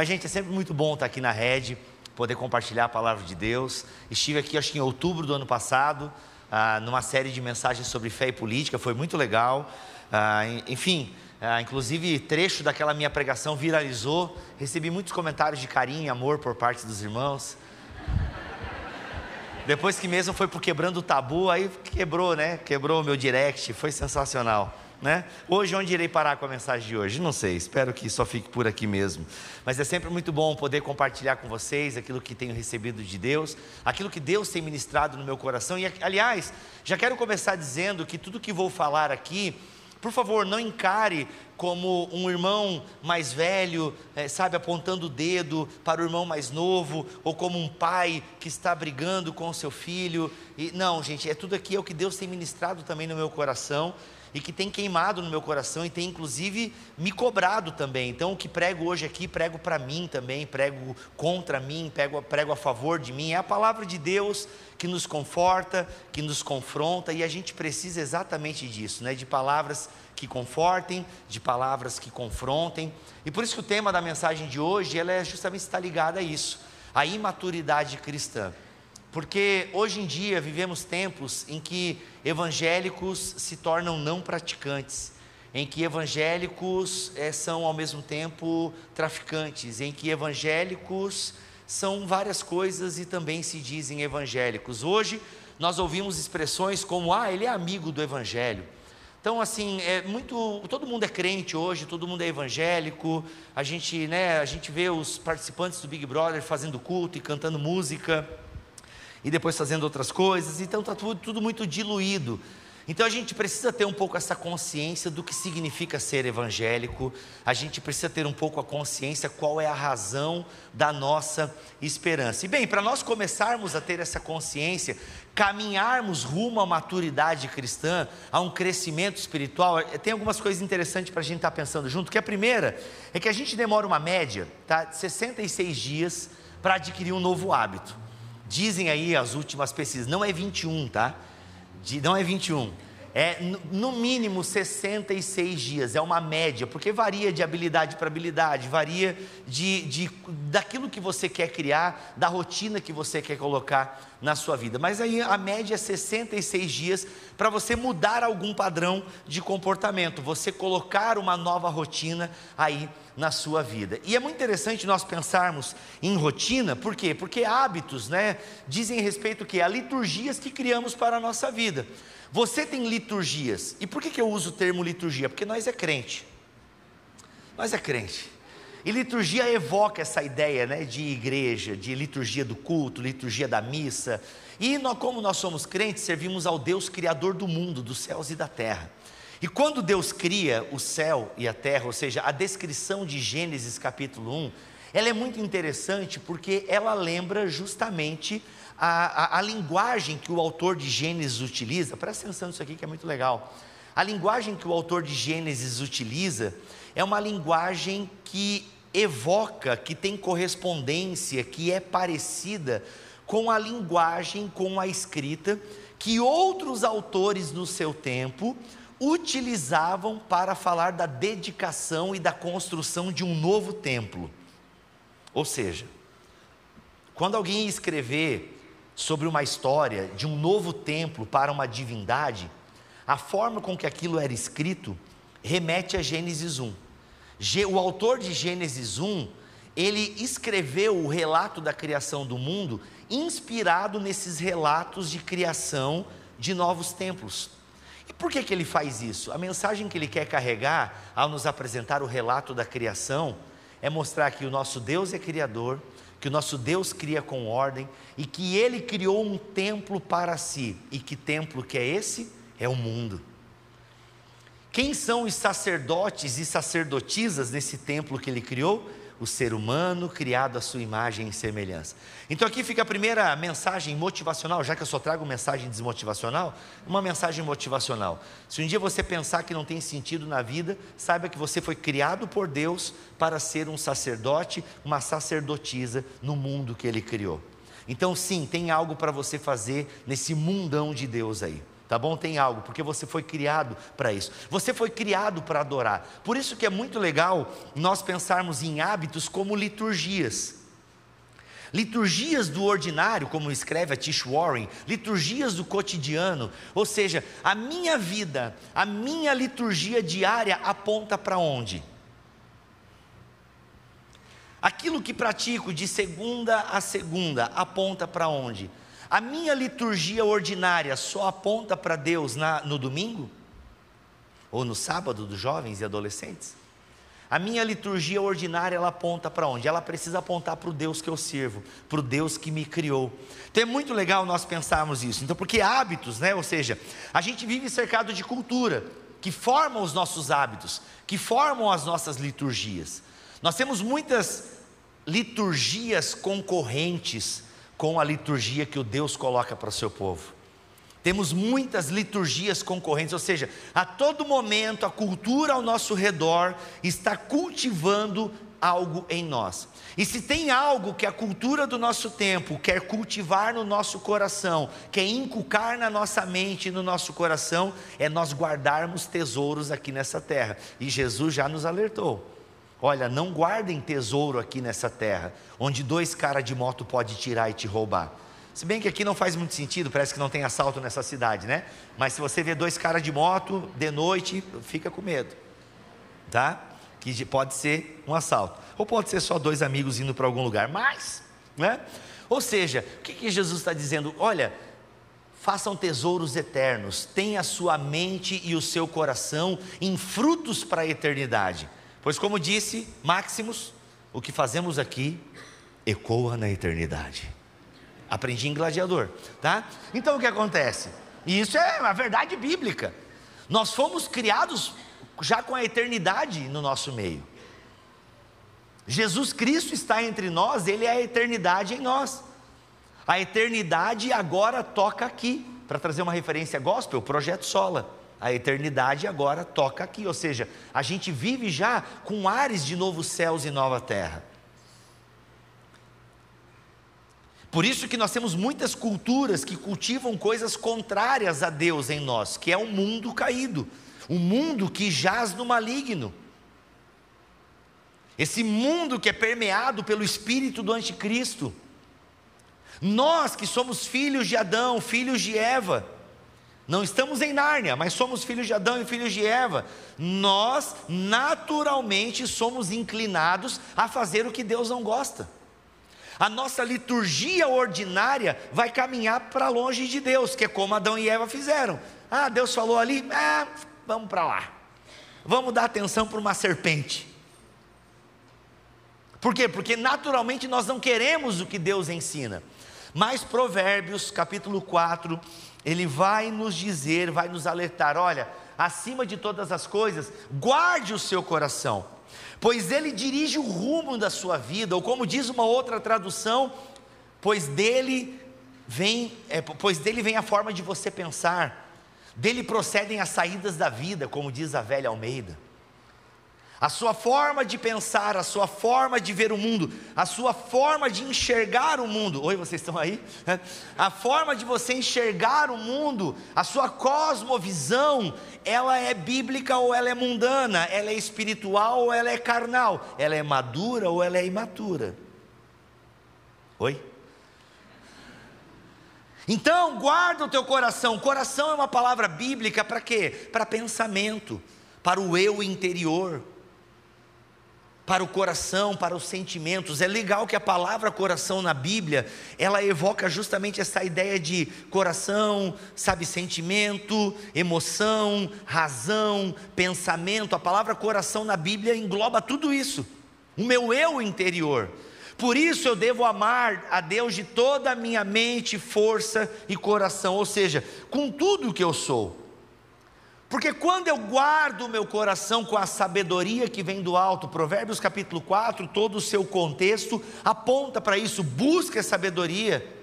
Mas, gente, é sempre muito bom estar aqui na rede, poder compartilhar a palavra de Deus. Estive aqui, acho que em outubro do ano passado, ah, numa série de mensagens sobre fé e política, foi muito legal. Ah, enfim, ah, inclusive trecho daquela minha pregação viralizou. Recebi muitos comentários de carinho e amor por parte dos irmãos. Depois que mesmo foi por quebrando o tabu, aí quebrou, né? Quebrou o meu direct, foi sensacional. Né? Hoje, onde irei parar com a mensagem de hoje? Não sei, espero que só fique por aqui mesmo. Mas é sempre muito bom poder compartilhar com vocês aquilo que tenho recebido de Deus, aquilo que Deus tem ministrado no meu coração. E, aliás, já quero começar dizendo que tudo que vou falar aqui por favor, não encare como um irmão mais velho, é, sabe, apontando o dedo para o irmão mais novo, ou como um pai que está brigando com o seu filho. E, não, gente, é tudo aqui é o que Deus tem ministrado também no meu coração e que tem queimado no meu coração e tem inclusive me cobrado também. Então, o que prego hoje aqui, prego para mim também, prego contra mim, prego, prego a favor de mim. É a palavra de Deus que nos conforta, que nos confronta e a gente precisa exatamente disso, né? De palavras que confortem, de palavras que confrontem. E por isso que o tema da mensagem de hoje, ela é justamente está ligada a isso, a imaturidade cristã. Porque hoje em dia vivemos tempos em que evangélicos se tornam não praticantes, em que evangélicos é, são ao mesmo tempo traficantes, em que evangélicos são várias coisas e também se dizem evangélicos. Hoje nós ouvimos expressões como: ah, ele é amigo do evangelho. Então, assim, é muito. Todo mundo é crente hoje, todo mundo é evangélico. A gente, né, a gente vê os participantes do Big Brother fazendo culto e cantando música e depois fazendo outras coisas, então está tudo, tudo muito diluído. Então a gente precisa ter um pouco essa consciência do que significa ser evangélico, a gente precisa ter um pouco a consciência qual é a razão da nossa esperança. E bem, para nós começarmos a ter essa consciência, caminharmos rumo à maturidade cristã, a um crescimento espiritual, eh, tem algumas coisas interessantes para a gente estar tá pensando junto. Que a primeira é que a gente demora uma média, tá, 66 dias para adquirir um novo hábito. Dizem aí as últimas pesquisas, não é 21, tá? De, não é 21. É no mínimo 66 dias, é uma média, porque varia de habilidade para habilidade, varia de, de, daquilo que você quer criar, da rotina que você quer colocar na sua vida. Mas aí a média é 66 dias para você mudar algum padrão de comportamento, você colocar uma nova rotina aí na sua vida. E é muito interessante nós pensarmos em rotina, por quê? Porque hábitos, né, dizem respeito que a liturgias que criamos para a nossa vida. Você tem liturgias. E por que, que eu uso o termo liturgia? Porque nós é crente. Nós é crente. E liturgia evoca essa ideia né, de igreja, de liturgia do culto, liturgia da missa. E nós, como nós somos crentes, servimos ao Deus Criador do mundo, dos céus e da terra. E quando Deus cria o céu e a terra, ou seja, a descrição de Gênesis capítulo 1, ela é muito interessante porque ela lembra justamente a, a, a linguagem que o autor de Gênesis utiliza. Presta atenção nisso aqui que é muito legal. A linguagem que o autor de Gênesis utiliza é uma linguagem que evoca, que tem correspondência, que é parecida com a linguagem, com a escrita que outros autores no seu tempo utilizavam para falar da dedicação e da construção de um novo templo. Ou seja, quando alguém escrever sobre uma história de um novo templo para uma divindade, a forma com que aquilo era escrito remete a Gênesis 1. O autor de Gênesis 1, ele escreveu o relato da criação do mundo inspirado nesses relatos de criação de novos templos. E por que, que ele faz isso? A mensagem que ele quer carregar ao nos apresentar o relato da criação é mostrar que o nosso Deus é criador, que o nosso Deus cria com ordem e que ele criou um templo para si. E que templo que é esse? É o mundo. Quem são os sacerdotes e sacerdotisas nesse templo que ele criou? O ser humano criado à sua imagem e semelhança. Então aqui fica a primeira mensagem motivacional, já que eu só trago mensagem desmotivacional, uma mensagem motivacional. Se um dia você pensar que não tem sentido na vida, saiba que você foi criado por Deus para ser um sacerdote, uma sacerdotisa no mundo que ele criou. Então sim, tem algo para você fazer nesse mundão de Deus aí. Tá bom? Tem algo, porque você foi criado para isso. Você foi criado para adorar. Por isso que é muito legal nós pensarmos em hábitos como liturgias. Liturgias do ordinário, como escreve a Tish Warren, liturgias do cotidiano, ou seja, a minha vida, a minha liturgia diária aponta para onde? Aquilo que pratico de segunda a segunda aponta para onde? A minha liturgia ordinária só aponta para Deus na, no domingo? Ou no sábado dos jovens e adolescentes? A minha liturgia ordinária, ela aponta para onde? Ela precisa apontar para o Deus que eu sirvo, para o Deus que me criou. Então é muito legal nós pensarmos isso. Então, porque hábitos, né? Ou seja, a gente vive cercado de cultura, que formam os nossos hábitos, que formam as nossas liturgias. Nós temos muitas liturgias concorrentes com a liturgia que o Deus coloca para o seu povo. Temos muitas liturgias concorrentes, ou seja, a todo momento a cultura ao nosso redor está cultivando algo em nós. E se tem algo que a cultura do nosso tempo quer cultivar no nosso coração, quer inculcar na nossa mente e no nosso coração, é nós guardarmos tesouros aqui nessa terra. E Jesus já nos alertou. Olha, não guardem tesouro aqui nessa terra, onde dois caras de moto podem tirar e te roubar. Se bem que aqui não faz muito sentido, parece que não tem assalto nessa cidade, né? Mas se você vê dois caras de moto de noite, fica com medo, tá? Que pode ser um assalto, ou pode ser só dois amigos indo para algum lugar, mas, né? Ou seja, o que, que Jesus está dizendo? Olha, façam tesouros eternos, tenha a sua mente e o seu coração em frutos para a eternidade, pois, como disse Maximus, o que fazemos aqui ecoa na eternidade. Aprendi em gladiador, tá? Então o que acontece? Isso é a verdade bíblica. Nós fomos criados já com a eternidade no nosso meio. Jesus Cristo está entre nós, Ele é a eternidade em nós. A eternidade agora toca aqui. Para trazer uma referência gospel, projeto Sola. A eternidade agora toca aqui, ou seja, a gente vive já com ares de novos céus e nova terra. Por isso que nós temos muitas culturas que cultivam coisas contrárias a Deus em nós, que é o um mundo caído, o um mundo que jaz no maligno. Esse mundo que é permeado pelo espírito do anticristo. Nós que somos filhos de Adão, filhos de Eva, não estamos em Nárnia, mas somos filhos de Adão e filhos de Eva. Nós naturalmente somos inclinados a fazer o que Deus não gosta a nossa liturgia ordinária vai caminhar para longe de Deus, que é como Adão e Eva fizeram. Ah, Deus falou ali, ah, vamos para lá. Vamos dar atenção para uma serpente. Por quê? Porque naturalmente nós não queremos o que Deus ensina. Mas Provérbios, capítulo 4, ele vai nos dizer, vai nos alertar: olha, acima de todas as coisas, guarde o seu coração pois ele dirige o rumo da sua vida, ou como diz uma outra tradução, pois dele vem, é, pois dele vem a forma de você pensar, dele procedem as saídas da vida, como diz a velha Almeida a sua forma de pensar, a sua forma de ver o mundo, a sua forma de enxergar o mundo. Oi, vocês estão aí? A forma de você enxergar o mundo, a sua cosmovisão, ela é bíblica ou ela é mundana, ela é espiritual ou ela é carnal, ela é madura ou ela é imatura. Oi? Então, guarda o teu coração. Coração é uma palavra bíblica para quê? Para pensamento, para o eu interior para o coração, para os sentimentos. É legal que a palavra coração na Bíblia, ela evoca justamente essa ideia de coração, sabe, sentimento, emoção, razão, pensamento. A palavra coração na Bíblia engloba tudo isso. O meu eu interior. Por isso eu devo amar a Deus de toda a minha mente, força e coração, ou seja, com tudo que eu sou. Porque quando eu guardo o meu coração com a sabedoria que vem do alto, Provérbios capítulo 4, todo o seu contexto aponta para isso, busca sabedoria.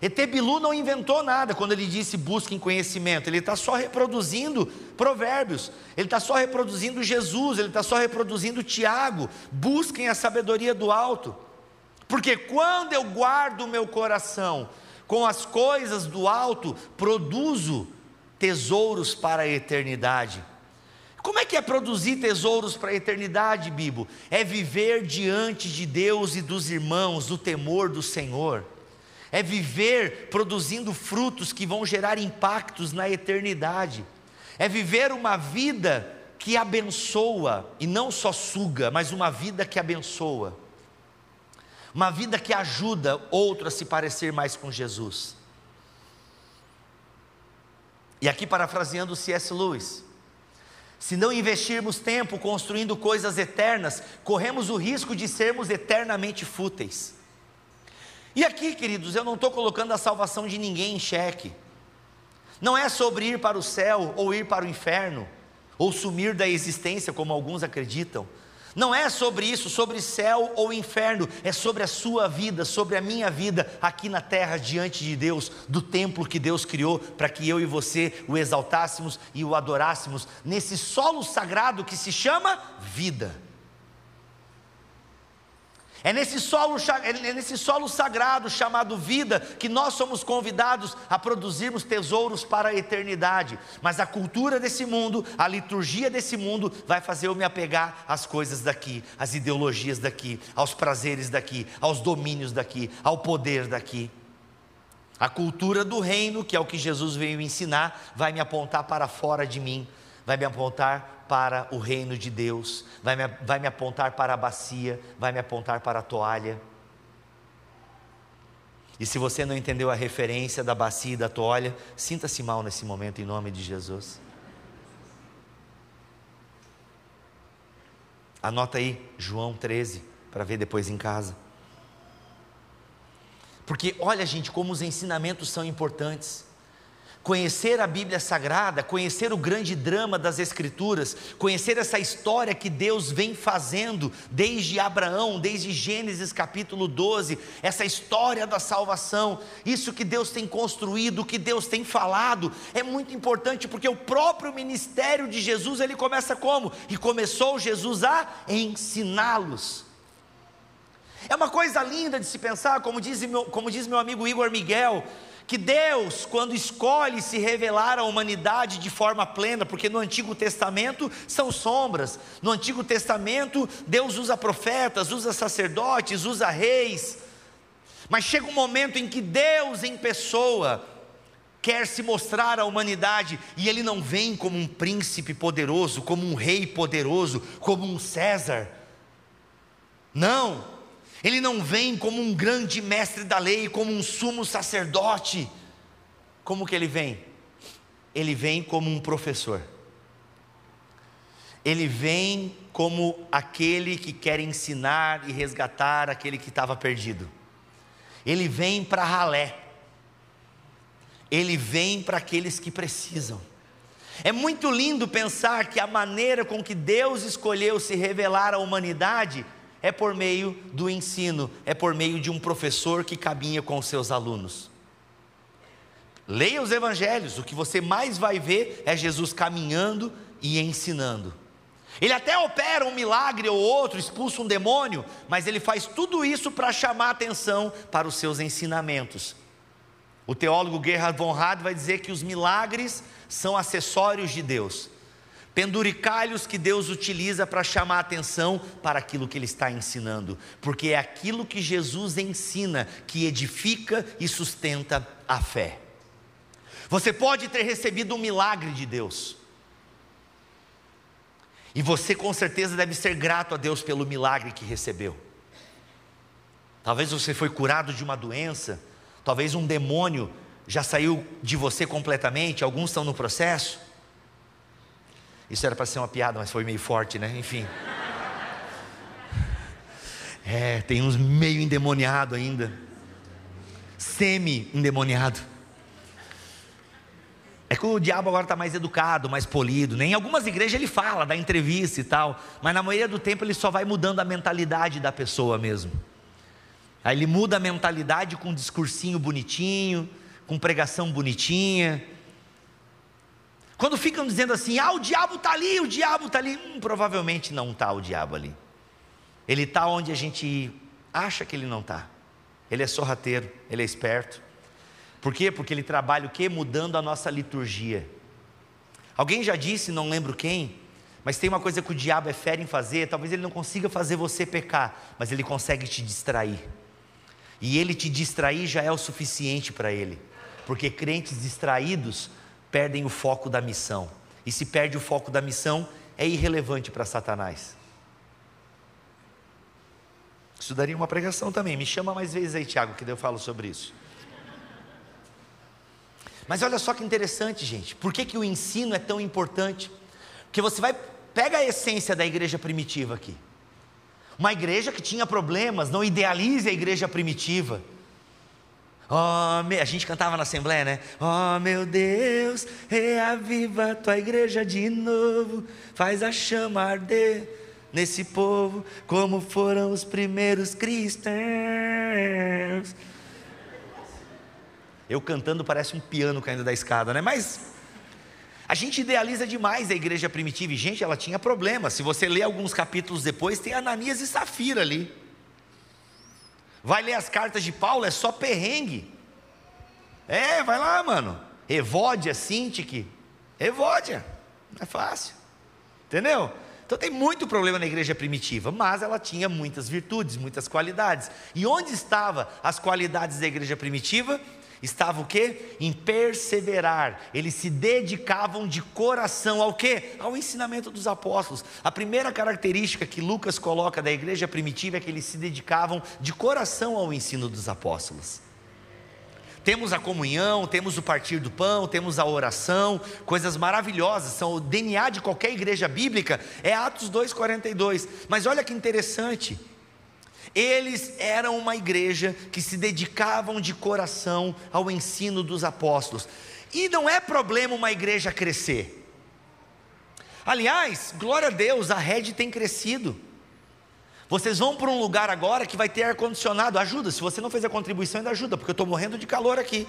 Etebilu não inventou nada quando ele disse busquem conhecimento, ele está só reproduzindo provérbios, ele está só reproduzindo Jesus, ele está só reproduzindo Tiago, busquem a sabedoria do alto, porque quando eu guardo o meu coração com as coisas do alto, produzo tesouros para a eternidade. Como é que é produzir tesouros para a eternidade, Bibo? É viver diante de Deus e dos irmãos, do temor do Senhor. É viver produzindo frutos que vão gerar impactos na eternidade. É viver uma vida que abençoa e não só suga, mas uma vida que abençoa. Uma vida que ajuda outro a se parecer mais com Jesus. E aqui parafraseando C.S. Lewis, se não investirmos tempo construindo coisas eternas, corremos o risco de sermos eternamente fúteis. E aqui, queridos, eu não estou colocando a salvação de ninguém em xeque. Não é sobre ir para o céu ou ir para o inferno, ou sumir da existência, como alguns acreditam. Não é sobre isso, sobre céu ou inferno, é sobre a sua vida, sobre a minha vida aqui na terra, diante de Deus, do templo que Deus criou para que eu e você o exaltássemos e o adorássemos, nesse solo sagrado que se chama vida. É nesse, solo, é nesse solo sagrado chamado vida que nós somos convidados a produzirmos tesouros para a eternidade. Mas a cultura desse mundo, a liturgia desse mundo, vai fazer eu me apegar às coisas daqui, às ideologias daqui, aos prazeres daqui, aos domínios daqui, ao poder daqui. A cultura do reino, que é o que Jesus veio ensinar, vai me apontar para fora de mim, vai me apontar para o reino de Deus, vai me, vai me apontar para a bacia, vai me apontar para a toalha. E se você não entendeu a referência da bacia e da toalha, sinta-se mal nesse momento em nome de Jesus. Anota aí João 13 para ver depois em casa. Porque olha, gente, como os ensinamentos são importantes conhecer a Bíblia Sagrada, conhecer o grande drama das Escrituras, conhecer essa história que Deus vem fazendo desde Abraão, desde Gênesis capítulo 12, essa história da salvação, isso que Deus tem construído, que Deus tem falado, é muito importante porque o próprio ministério de Jesus ele começa como? E começou Jesus a ensiná-los. É uma coisa linda de se pensar, como diz como diz meu amigo Igor Miguel, que Deus, quando escolhe se revelar à humanidade de forma plena, porque no Antigo Testamento são sombras, no Antigo Testamento Deus usa profetas, usa sacerdotes, usa reis, mas chega um momento em que Deus em pessoa quer se mostrar à humanidade e ele não vem como um príncipe poderoso, como um rei poderoso, como um César. Não, ele não vem como um grande mestre da lei, como um sumo sacerdote. Como que ele vem? Ele vem como um professor. Ele vem como aquele que quer ensinar e resgatar aquele que estava perdido. Ele vem para ralé. Ele vem para aqueles que precisam. É muito lindo pensar que a maneira com que Deus escolheu se revelar à humanidade é por meio do ensino, é por meio de um professor que caminha com os seus alunos. Leia os evangelhos, o que você mais vai ver é Jesus caminhando e ensinando. Ele até opera um milagre ou outro, expulsa um demônio, mas ele faz tudo isso para chamar atenção para os seus ensinamentos. O teólogo Gerhard von Rad vai dizer que os milagres são acessórios de Deus penduricalhos que Deus utiliza para chamar a atenção para aquilo que Ele está ensinando, porque é aquilo que Jesus ensina que edifica e sustenta a fé. Você pode ter recebido um milagre de Deus, e você com certeza deve ser grato a Deus pelo milagre que recebeu. Talvez você foi curado de uma doença, talvez um demônio já saiu de você completamente, alguns estão no processo. Isso era para ser uma piada, mas foi meio forte, né? Enfim. É, tem uns meio endemoniado ainda. Semi-endemoniado. É que o diabo agora está mais educado, mais polido. Né? Em algumas igrejas ele fala, dá entrevista e tal, mas na maioria do tempo ele só vai mudando a mentalidade da pessoa mesmo. Aí ele muda a mentalidade com um discursinho bonitinho, com pregação bonitinha, quando ficam dizendo assim, ah, o diabo está ali, o diabo está ali, hum, provavelmente não está o diabo ali. Ele está onde a gente acha que ele não está. Ele é sorrateiro, ele é esperto. Por quê? Porque ele trabalha o quê? Mudando a nossa liturgia. Alguém já disse, não lembro quem, mas tem uma coisa que o diabo é fera em fazer, talvez ele não consiga fazer você pecar, mas ele consegue te distrair. E ele te distrair já é o suficiente para ele, porque crentes distraídos perdem o foco da missão. E se perde o foco da missão, é irrelevante para Satanás. Isso daria uma pregação também. Me chama mais vezes aí, Tiago, que eu falo sobre isso. Mas olha só que interessante, gente. Por que, que o ensino é tão importante? Porque você vai pega a essência da igreja primitiva aqui. Uma igreja que tinha problemas, não idealize a igreja primitiva. Oh, a gente cantava na Assembleia, né? Oh meu Deus, reaviva a tua igreja de novo, faz a chama arder nesse povo, como foram os primeiros cristãos. Eu cantando parece um piano caindo da escada, né? Mas a gente idealiza demais a igreja primitiva e, gente, ela tinha problemas. Se você ler alguns capítulos depois, tem Ananias e Safira ali. Vai ler as cartas de Paulo, é só perrengue. É, vai lá, mano. Evódia, Sintique. Evódia. Não é fácil. Entendeu? Então tem muito problema na igreja primitiva, mas ela tinha muitas virtudes, muitas qualidades. E onde estavam as qualidades da igreja primitiva? Estava o quê? Em perseverar. Eles se dedicavam de coração ao quê? Ao ensinamento dos apóstolos. A primeira característica que Lucas coloca da igreja primitiva é que eles se dedicavam de coração ao ensino dos apóstolos. Temos a comunhão, temos o partir do pão, temos a oração, coisas maravilhosas, são o DNA de qualquer igreja bíblica, é Atos 2,42. Mas olha que interessante, eles eram uma igreja que se dedicavam de coração ao ensino dos apóstolos. E não é problema uma igreja crescer. Aliás, glória a Deus, a rede tem crescido. Vocês vão para um lugar agora que vai ter ar-condicionado. Ajuda, se você não fez a contribuição, ainda ajuda, porque eu estou morrendo de calor aqui.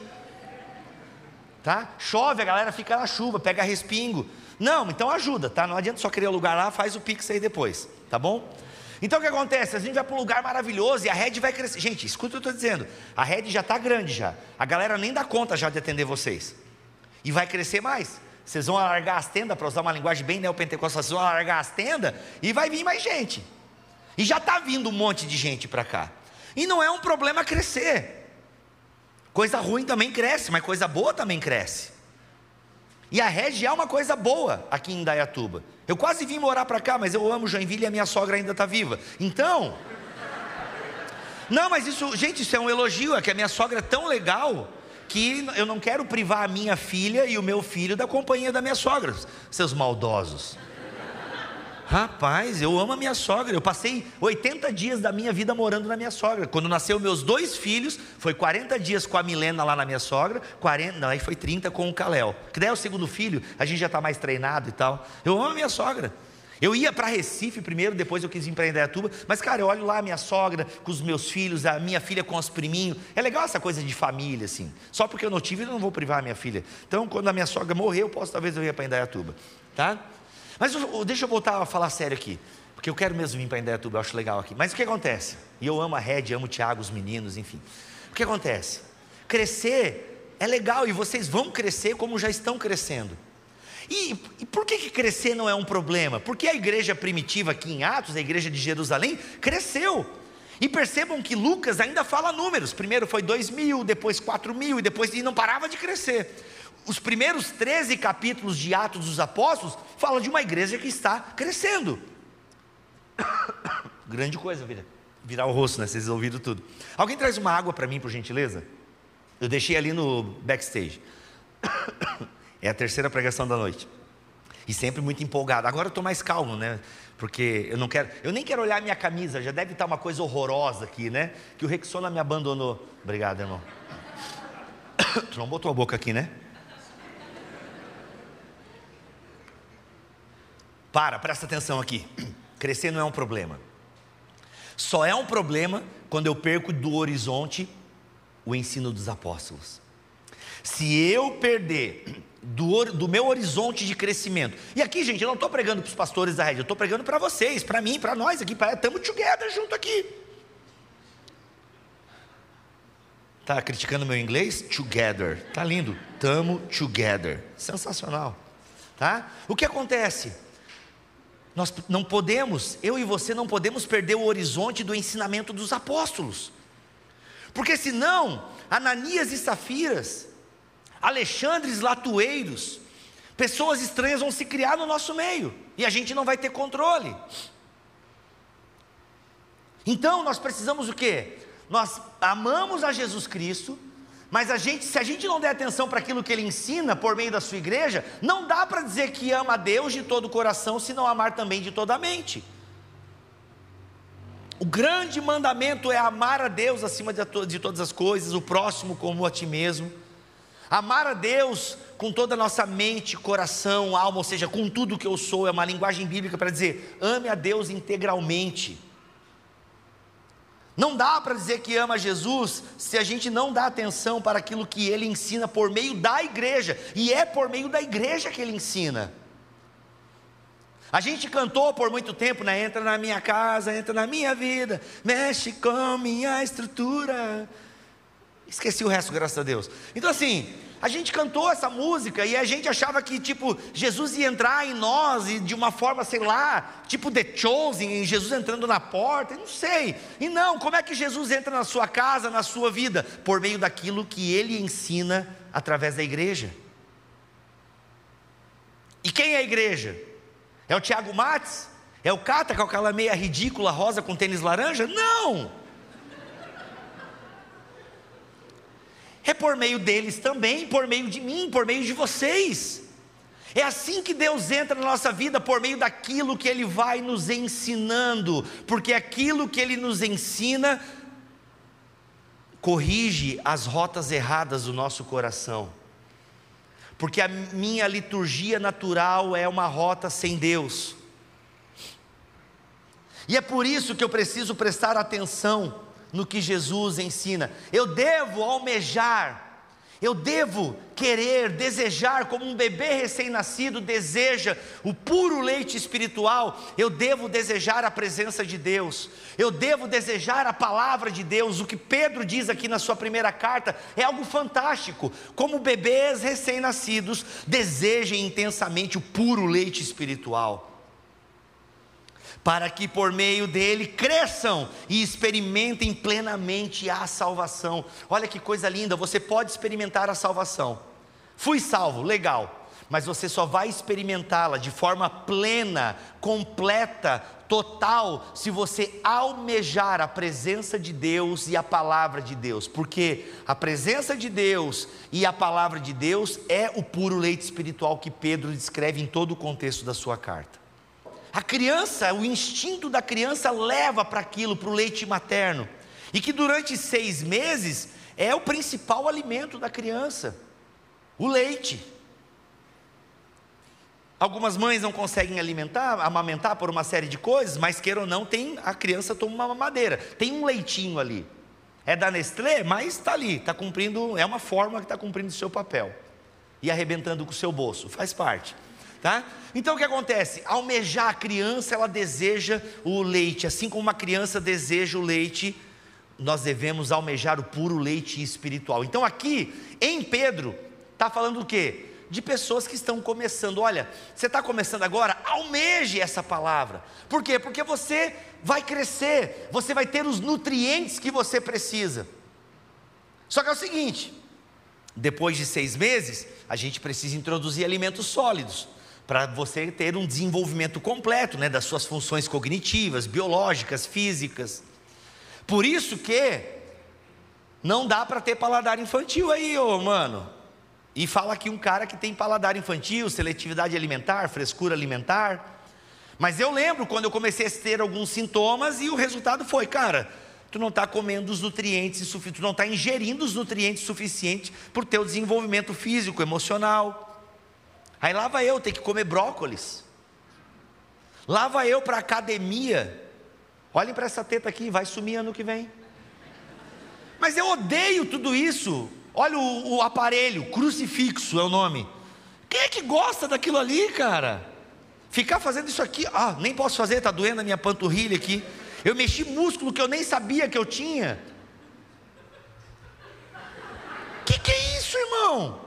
Tá? Chove, a galera fica na chuva, pega respingo. Não, então ajuda, tá? Não adianta só querer lugar lá, faz o pix aí depois, tá bom? Então o que acontece? A gente vai para um lugar maravilhoso e a rede vai crescer. Gente, escuta o que eu estou dizendo. A rede já está grande já. A galera nem dá conta já de atender vocês. E vai crescer mais. Vocês vão alargar as tendas, para usar uma linguagem bem neopentecostal, vocês vão alargar as tendas e vai vir mais gente. E já está vindo um monte de gente para cá. E não é um problema crescer. Coisa ruim também cresce, mas coisa boa também cresce. E a rede é uma coisa boa aqui em Dayatuba. Eu quase vim morar para cá, mas eu amo Joinville e a minha sogra ainda está viva. Então. Não, mas isso, gente, isso é um elogio, é que a minha sogra é tão legal que eu não quero privar a minha filha e o meu filho da companhia da minha sogra, seus maldosos. Rapaz, eu amo a minha sogra. Eu passei 80 dias da minha vida morando na minha sogra. Quando nasceu meus dois filhos, foi 40 dias com a Milena lá na minha sogra, 40, não, aí foi 30 com o Caléu. Que daí é o segundo filho, a gente já está mais treinado e tal. Eu amo a minha sogra. Eu ia para Recife primeiro, depois eu quis ir para Indaiatuba, mas cara, eu olho lá a minha sogra com os meus filhos, a minha filha com os priminhos. É legal essa coisa de família assim. Só porque eu não tive, eu não vou privar a minha filha. Então, quando a minha sogra morrer, eu posso talvez eu ir para Indaiatuba, tá? Mas deixa eu voltar a falar sério aqui, porque eu quero mesmo vir para Indaiatuba, eu acho legal aqui. Mas o que acontece? E eu amo a Red, amo o Thiago, os meninos, enfim. O que acontece? Crescer é legal e vocês vão crescer como já estão crescendo. E, e, por que, que crescer não é um problema? Porque a igreja primitiva aqui em Atos, a igreja de Jerusalém, cresceu. E percebam que Lucas ainda fala números. Primeiro foi dois mil, depois quatro mil, e depois e não parava de crescer os primeiros 13 capítulos de Atos dos Apóstolos falam de uma igreja que está crescendo. Grande coisa, virar, virar o rosto, né? Vocês ouviram tudo. Alguém traz uma água para mim, por gentileza? Eu deixei ali no backstage. É a terceira pregação da noite. E sempre muito empolgado. Agora eu estou mais calmo, né? Porque eu não quero, eu nem quero olhar minha camisa, já deve estar uma coisa horrorosa aqui, né? Que o Rexona me abandonou. Obrigado, irmão. Tu não botou a boca aqui, né? Para, presta atenção aqui. Crescer não é um problema. Só é um problema quando eu perco do horizonte o ensino dos apóstolos. Se eu perder do, do meu horizonte de crescimento, e aqui, gente, eu não estou pregando para os pastores da rede, eu estou pregando para vocês, para mim, para nós aqui, estamos together junto aqui. Tá criticando meu inglês? Together. Tá lindo. Tamo together. Sensacional. tá? O que acontece? Nós não podemos, eu e você não podemos perder o horizonte do ensinamento dos apóstolos. Porque senão, Ananias e Safiras, Alexandres Latueiros, pessoas estranhas vão se criar no nosso meio e a gente não vai ter controle. Então nós precisamos o quê? Nós amamos a Jesus Cristo, mas a gente, se a gente não der atenção para aquilo que ele ensina por meio da sua igreja, não dá para dizer que ama a Deus de todo o coração se não amar também de toda a mente. O grande mandamento é amar a Deus acima de, todas as coisas, o próximo como a ti mesmo. Amar a Deus com toda a nossa mente, coração, alma, ou seja, com tudo que eu sou, é uma linguagem bíblica para dizer: ame a Deus integralmente. Não dá para dizer que ama Jesus se a gente não dá atenção para aquilo que ele ensina por meio da igreja, e é por meio da igreja que ele ensina. A gente cantou por muito tempo, né? Entra na minha casa, entra na minha vida, mexe com minha estrutura. Esqueci o resto, graças a Deus. Então, assim, a gente cantou essa música e a gente achava que, tipo, Jesus ia entrar em nós e de uma forma, sei lá, tipo The Chosen, Jesus entrando na porta, não sei. E não, como é que Jesus entra na sua casa, na sua vida? Por meio daquilo que ele ensina através da igreja. E quem é a igreja? É o Tiago Mates? É o Cata com aquela meia ridícula rosa com tênis laranja? Não! É por meio deles também, por meio de mim, por meio de vocês. É assim que Deus entra na nossa vida, por meio daquilo que Ele vai nos ensinando, porque aquilo que Ele nos ensina corrige as rotas erradas do nosso coração. Porque a minha liturgia natural é uma rota sem Deus. E é por isso que eu preciso prestar atenção no que Jesus ensina. Eu devo almejar, eu devo querer, desejar, como um bebê recém-nascido deseja o puro leite espiritual, eu devo desejar a presença de Deus, eu devo desejar a palavra de Deus. O que Pedro diz aqui na sua primeira carta é algo fantástico. Como bebês recém-nascidos desejem intensamente o puro leite espiritual para que por meio dele cresçam e experimentem plenamente a salvação. Olha que coisa linda, você pode experimentar a salvação. Fui salvo, legal, mas você só vai experimentá-la de forma plena, completa, total, se você almejar a presença de Deus e a palavra de Deus, porque a presença de Deus e a palavra de Deus é o puro leite espiritual que Pedro descreve em todo o contexto da sua carta. A criança, o instinto da criança leva para aquilo, para o leite materno. E que durante seis meses é o principal alimento da criança, o leite. Algumas mães não conseguem alimentar, amamentar por uma série de coisas, mas queira ou não, tem, a criança toma uma mamadeira, tem um leitinho ali. É da Nestlé, mas está ali, está cumprindo, é uma forma que está cumprindo o seu papel. E arrebentando com o seu bolso, faz parte tá? Então o que acontece? Almejar a criança, ela deseja o leite, assim como uma criança deseja o leite, nós devemos almejar o puro leite espiritual. Então aqui, em Pedro, está falando o quê? De pessoas que estão começando. Olha, você está começando agora, almeje essa palavra. Por quê? Porque você vai crescer, você vai ter os nutrientes que você precisa. Só que é o seguinte: depois de seis meses, a gente precisa introduzir alimentos sólidos para você ter um desenvolvimento completo né, das suas funções cognitivas, biológicas, físicas. Por isso que não dá para ter paladar infantil aí, ô mano. E fala aqui um cara que tem paladar infantil, seletividade alimentar, frescura alimentar. Mas eu lembro quando eu comecei a ter alguns sintomas e o resultado foi, cara, tu não está comendo os nutrientes tu não está ingerindo os nutrientes suficientes para o teu desenvolvimento físico, emocional. Aí lá vai eu ter que comer brócolis. Lá vai eu para academia. Olhem para essa teta aqui, vai sumir ano que vem. Mas eu odeio tudo isso. Olha o, o aparelho, crucifixo é o nome. Quem é que gosta daquilo ali, cara? Ficar fazendo isso aqui, ah, nem posso fazer, está doendo a minha panturrilha aqui. Eu mexi músculo que eu nem sabia que eu tinha. Que que é isso, irmão?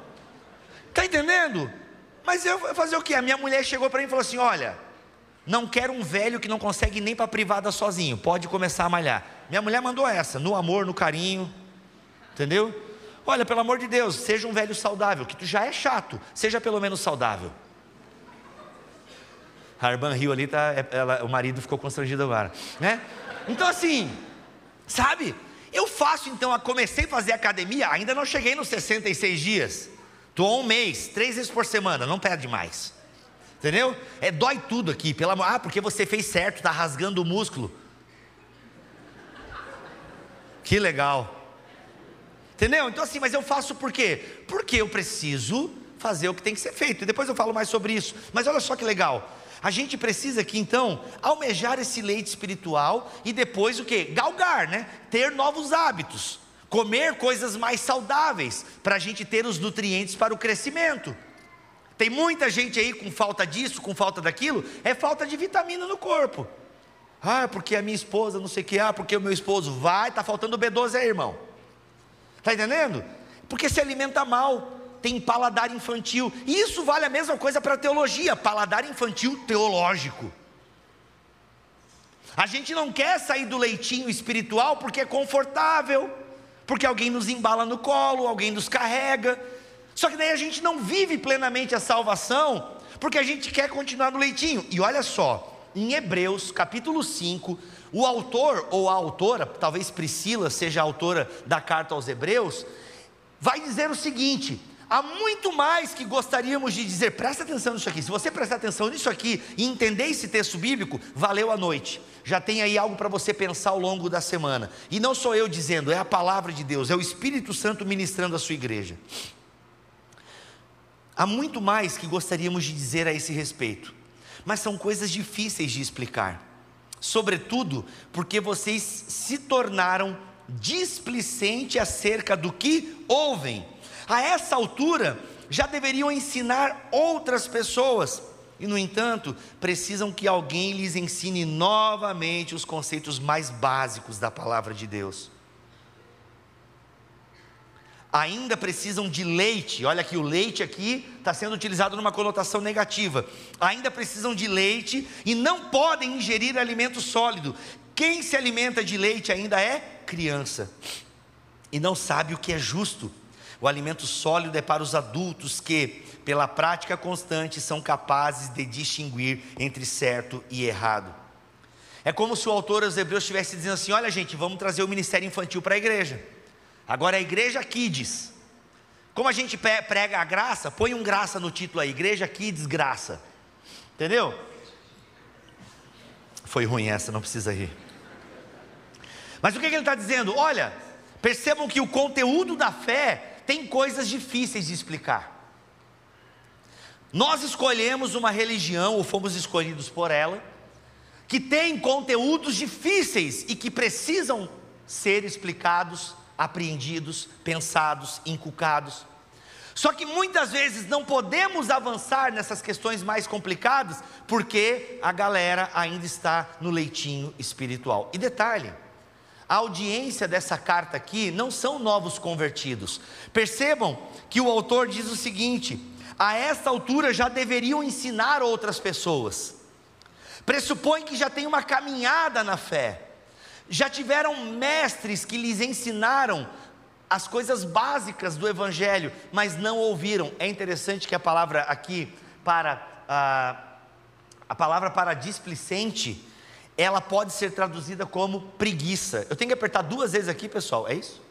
Tá entendendo? Mas eu fazer o quê? A minha mulher chegou para mim e falou assim: Olha, não quero um velho que não consegue nem para privada sozinho, pode começar a malhar. Minha mulher mandou essa, no amor, no carinho, entendeu? Olha, pelo amor de Deus, seja um velho saudável, que tu já é chato, seja pelo menos saudável. A irmã riu ali, tá, é, ela, o marido ficou constrangido agora, né? Então assim, sabe? Eu faço então, comecei a fazer academia, ainda não cheguei nos 66 dias. Estou um mês, três vezes por semana, não perde mais. Entendeu? É dói tudo aqui, pela ah, porque você fez certo, está rasgando o músculo. Que legal. Entendeu? Então assim, mas eu faço por quê? Porque eu preciso fazer o que tem que ser feito. E depois eu falo mais sobre isso. Mas olha só que legal. A gente precisa aqui então almejar esse leite espiritual e depois o que? Galgar, né? Ter novos hábitos comer coisas mais saudáveis, para a gente ter os nutrientes para o crescimento. Tem muita gente aí com falta disso, com falta daquilo, é falta de vitamina no corpo. Ah, porque a minha esposa não sei o que, ah, porque o meu esposo vai, está faltando B12 aí, irmão. Está entendendo? Porque se alimenta mal, tem paladar infantil. E isso vale a mesma coisa para a teologia, paladar infantil teológico. A gente não quer sair do leitinho espiritual porque é confortável porque alguém nos embala no colo, alguém nos carrega. Só que daí a gente não vive plenamente a salvação, porque a gente quer continuar no leitinho. E olha só, em Hebreus capítulo 5, o autor ou a autora, talvez Priscila seja a autora da carta aos Hebreus, vai dizer o seguinte: há muito mais que gostaríamos de dizer, presta atenção nisso aqui. Se você prestar atenção nisso aqui e entender esse texto bíblico, valeu a noite já tem aí algo para você pensar ao longo da semana. E não sou eu dizendo, é a palavra de Deus, é o Espírito Santo ministrando a sua igreja. Há muito mais que gostaríamos de dizer a esse respeito, mas são coisas difíceis de explicar, sobretudo porque vocês se tornaram displicente acerca do que ouvem. A essa altura, já deveriam ensinar outras pessoas e, no entanto, precisam que alguém lhes ensine novamente os conceitos mais básicos da palavra de Deus. Ainda precisam de leite, olha que o leite aqui está sendo utilizado numa conotação negativa. Ainda precisam de leite e não podem ingerir alimento sólido. Quem se alimenta de leite ainda é criança e não sabe o que é justo. O alimento sólido é para os adultos que, pela prática constante, são capazes de distinguir entre certo e errado. É como se o autor aos Hebreus estivesse dizendo assim: olha, gente, vamos trazer o ministério infantil para a igreja. Agora a igreja Kids. Como a gente prega a graça, põe um graça no título aí, Igreja Kids Graça. Entendeu? Foi ruim essa, não precisa rir. Mas o que ele está dizendo? Olha, percebam que o conteúdo da fé tem coisas difíceis de explicar. Nós escolhemos uma religião, ou fomos escolhidos por ela, que tem conteúdos difíceis e que precisam ser explicados, apreendidos, pensados, inculcados. Só que muitas vezes não podemos avançar nessas questões mais complicadas, porque a galera ainda está no leitinho espiritual. E detalhe, a audiência dessa carta aqui não são novos convertidos. Percebam que o autor diz o seguinte: a esta altura já deveriam ensinar outras pessoas. Pressupõe que já tem uma caminhada na fé, já tiveram mestres que lhes ensinaram as coisas básicas do Evangelho, mas não ouviram. É interessante que a palavra aqui para a, a palavra para displicente, ela pode ser traduzida como preguiça. Eu tenho que apertar duas vezes aqui, pessoal, é isso?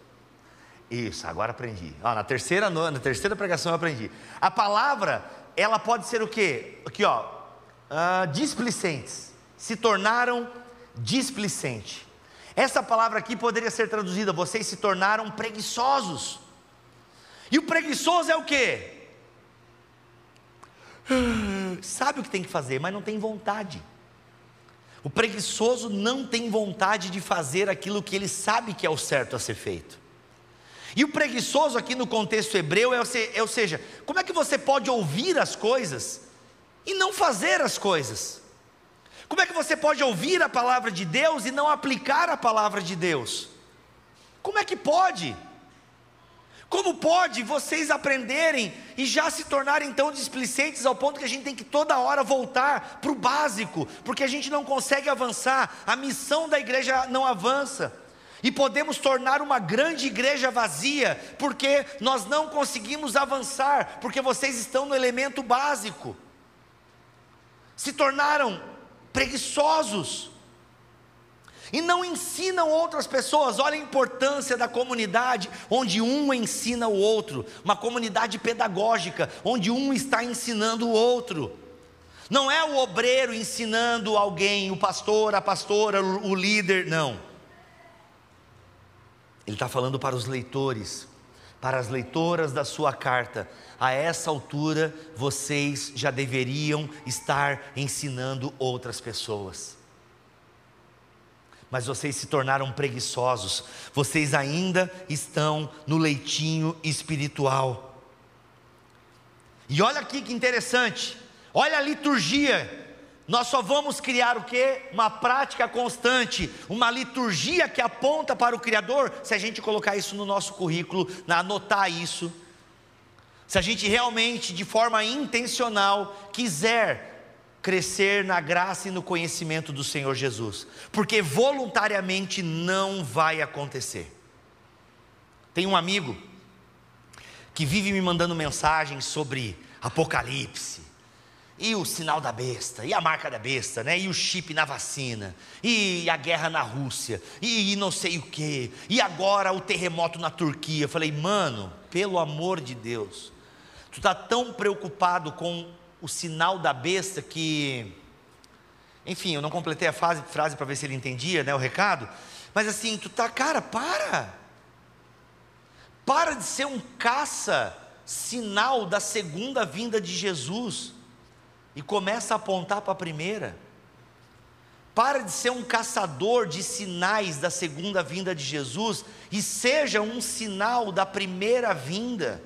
Isso, agora aprendi. Ó, na, terceira, na terceira pregação eu aprendi. A palavra, ela pode ser o quê? Aqui, ó. Uh, displicentes. Se tornaram displicente. Essa palavra aqui poderia ser traduzida: vocês se tornaram preguiçosos. E o preguiçoso é o quê? Sabe o que tem que fazer, mas não tem vontade. O preguiçoso não tem vontade de fazer aquilo que ele sabe que é o certo a ser feito. E o preguiçoso aqui no contexto hebreu é, é, ou seja, como é que você pode ouvir as coisas e não fazer as coisas? Como é que você pode ouvir a palavra de Deus e não aplicar a palavra de Deus? Como é que pode? Como pode vocês aprenderem e já se tornarem tão displicentes ao ponto que a gente tem que toda hora voltar para o básico, porque a gente não consegue avançar, a missão da igreja não avança. E podemos tornar uma grande igreja vazia, porque nós não conseguimos avançar, porque vocês estão no elemento básico. Se tornaram preguiçosos e não ensinam outras pessoas. Olha a importância da comunidade, onde um ensina o outro, uma comunidade pedagógica, onde um está ensinando o outro. Não é o obreiro ensinando alguém, o pastor, a pastora, o líder, não. Ele está falando para os leitores, para as leitoras da sua carta. A essa altura, vocês já deveriam estar ensinando outras pessoas mas vocês se tornaram preguiçosos, vocês ainda estão no leitinho espiritual. E olha aqui que interessante, olha a liturgia. Nós só vamos criar o que? Uma prática constante, uma liturgia que aponta para o Criador, se a gente colocar isso no nosso currículo, anotar isso. Se a gente realmente, de forma intencional, quiser crescer na graça e no conhecimento do Senhor Jesus, porque voluntariamente não vai acontecer. Tem um amigo que vive me mandando mensagens sobre Apocalipse, e o sinal da besta, e a marca da besta, né? e o chip na vacina, e a guerra na Rússia, e, não sei o que, e agora o terremoto na Turquia. Eu falei, mano, pelo amor de Deus, tu está tão preocupado com o sinal da besta que. Enfim, eu não completei a frase, frase para ver se ele entendia né, o recado. Mas assim, tu tá, cara, para. Para de ser um caça sinal da segunda vinda de Jesus e começa a apontar para a primeira. Para de ser um caçador de sinais da segunda vinda de Jesus e seja um sinal da primeira vinda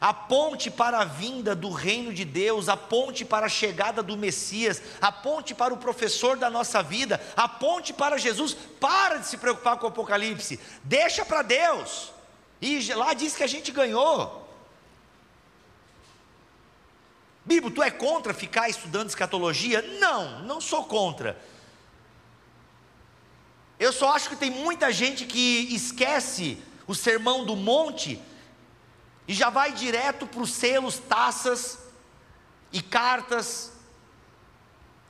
aponte para a vinda do reino de Deus, aponte para a chegada do Messias, aponte para o professor da nossa vida, aponte para Jesus. Para de se preocupar com o Apocalipse, deixa para Deus. E lá diz que a gente ganhou. Bíblia, tu é contra ficar estudando escatologia? Não, não sou contra. Eu só acho que tem muita gente que esquece o sermão do monte e já vai direto para os selos, taças e cartas,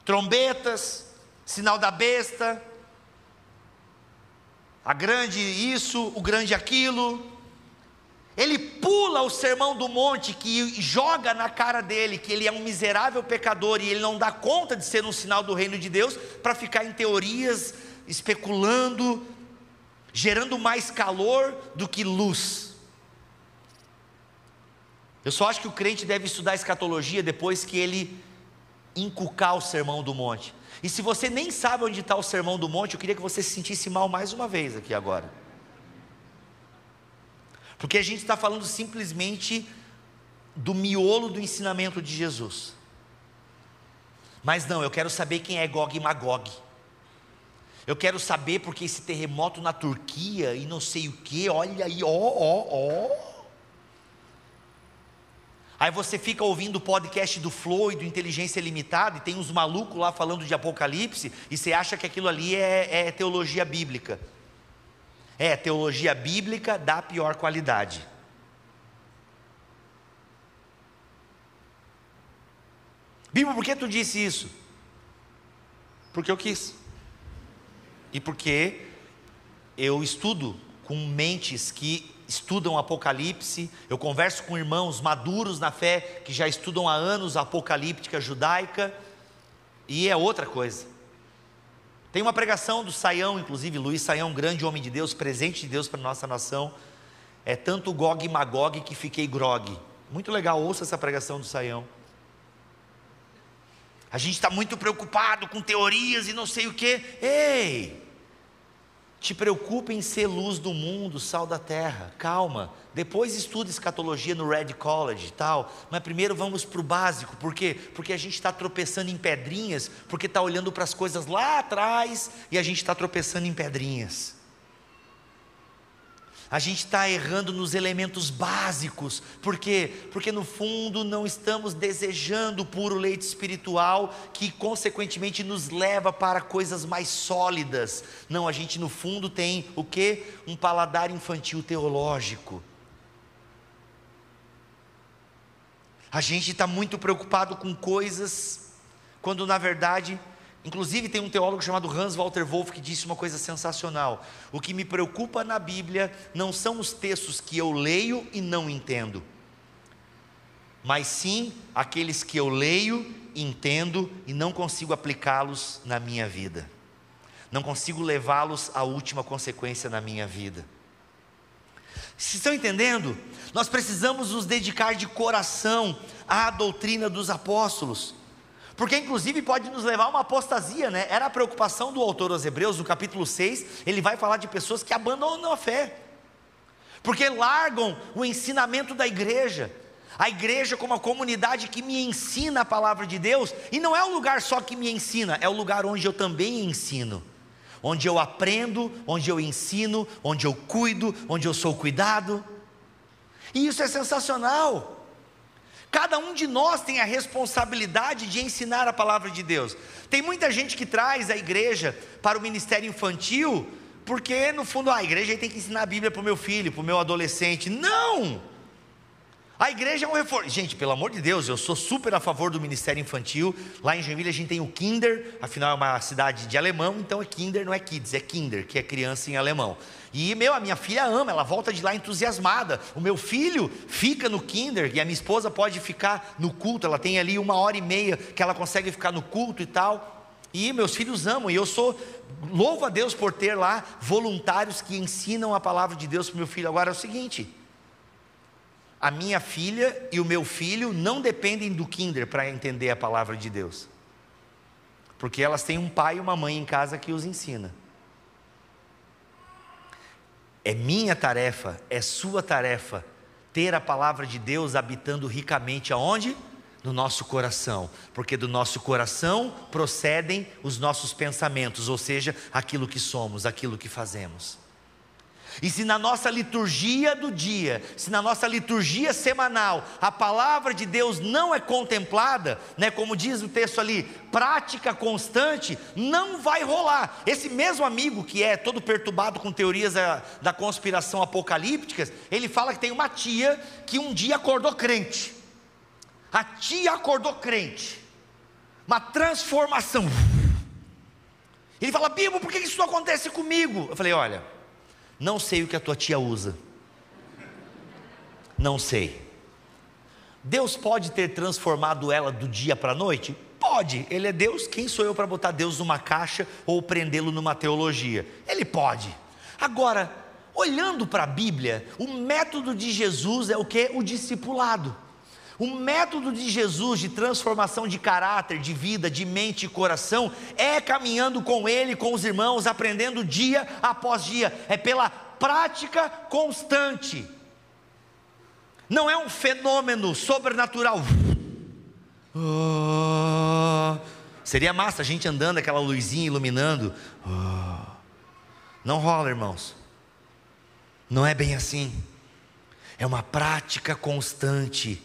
trombetas, sinal da besta, a grande isso, o grande aquilo. Ele pula o sermão do monte que joga na cara dele que ele é um miserável pecador e ele não dá conta de ser um sinal do reino de Deus para ficar em teorias, especulando, gerando mais calor do que luz. Eu só acho que o crente deve estudar escatologia depois que ele inculcar o sermão do monte. E se você nem sabe onde está o sermão do monte, eu queria que você se sentisse mal mais uma vez aqui agora. Porque a gente está falando simplesmente do miolo do ensinamento de Jesus. Mas não, eu quero saber quem é Gog e Magog. Eu quero saber porque esse terremoto na Turquia e não sei o que, olha aí, ó, ó, ó. Aí você fica ouvindo o podcast do Flow e do Inteligência Limitada e tem uns malucos lá falando de Apocalipse e você acha que aquilo ali é, é teologia bíblica. É teologia bíblica da pior qualidade. Bíblia, por que tu disse isso? Porque eu quis. E porque eu estudo com mentes que estudam Apocalipse, eu converso com irmãos maduros na fé que já estudam há anos a apocalíptica judaica, e é outra coisa. Tem uma pregação do Saião, inclusive, Luiz Saião, grande homem de Deus, presente de Deus para a nossa nação. É tanto Gog e Magog que fiquei grog. Muito legal, ouça essa pregação do Saião. A gente está muito preocupado com teorias e não sei o que. Ei, te preocupe em ser luz do mundo, sal da terra. Calma. Depois estuda escatologia no Red College e tal. Mas primeiro vamos para o básico. Por quê? Porque a gente está tropeçando em pedrinhas, porque está olhando para as coisas lá atrás e a gente está tropeçando em pedrinhas. A gente está errando nos elementos básicos, por quê? Porque no fundo não estamos desejando o puro leite espiritual, que consequentemente nos leva para coisas mais sólidas. Não, a gente no fundo tem o que? Um paladar infantil teológico. A gente está muito preocupado com coisas, quando na verdade Inclusive, tem um teólogo chamado Hans Walter Wolff que disse uma coisa sensacional: O que me preocupa na Bíblia não são os textos que eu leio e não entendo, mas sim aqueles que eu leio, entendo e não consigo aplicá-los na minha vida, não consigo levá-los à última consequência na minha vida. Vocês estão entendendo? Nós precisamos nos dedicar de coração à doutrina dos apóstolos porque inclusive pode nos levar a uma apostasia, né? Era a preocupação do autor aos Hebreus, no capítulo 6, ele vai falar de pessoas que abandonam a fé, porque largam o ensinamento da igreja, a igreja como a comunidade que me ensina a palavra de Deus, e não é um lugar só que me ensina, é o lugar onde eu também ensino, onde eu aprendo, onde eu ensino, onde eu cuido, onde eu sou cuidado, e isso é sensacional. Cada um de nós tem a responsabilidade de ensinar a palavra de Deus. Tem muita gente que traz a igreja para o ministério infantil, porque no fundo ah, a igreja tem que ensinar a Bíblia para o meu filho, para o meu adolescente. Não! A igreja é um reforço. Gente, pelo amor de Deus, eu sou super a favor do ministério infantil. Lá em Joinville a gente tem o Kinder, afinal é uma cidade de alemão, então é Kinder, não é Kids, é Kinder, que é criança em alemão. E meu, a minha filha ama, ela volta de lá entusiasmada. O meu filho fica no Kinder e a minha esposa pode ficar no culto. Ela tem ali uma hora e meia que ela consegue ficar no culto e tal. E meus filhos amam, e eu sou, louvo a Deus por ter lá voluntários que ensinam a palavra de Deus para o meu filho. Agora é o seguinte: a minha filha e o meu filho não dependem do kinder para entender a palavra de Deus. Porque elas têm um pai e uma mãe em casa que os ensina. É minha tarefa, é sua tarefa ter a palavra de Deus habitando ricamente aonde? No nosso coração, porque do nosso coração procedem os nossos pensamentos, ou seja, aquilo que somos, aquilo que fazemos. E se na nossa liturgia do dia, se na nossa liturgia semanal, a palavra de Deus não é contemplada, né, como diz o texto ali, prática constante, não vai rolar. Esse mesmo amigo que é todo perturbado com teorias da, da conspiração apocalípticas, ele fala que tem uma tia que um dia acordou crente. A tia acordou crente. Uma transformação. Ele fala, Bibo, por que isso não acontece comigo? Eu falei, olha não sei o que a tua tia usa. Não sei. Deus pode ter transformado ela do dia para a noite? Pode. Ele é Deus. Quem sou eu para botar Deus numa caixa ou prendê-lo numa teologia? Ele pode. Agora, olhando para a Bíblia, o método de Jesus é o que? O discipulado. O método de Jesus de transformação de caráter, de vida, de mente e coração é caminhando com Ele, com os irmãos, aprendendo dia após dia, é pela prática constante. Não é um fenômeno sobrenatural. Oh, seria massa a gente andando, aquela luzinha iluminando. Oh, não rola, irmãos. Não é bem assim. É uma prática constante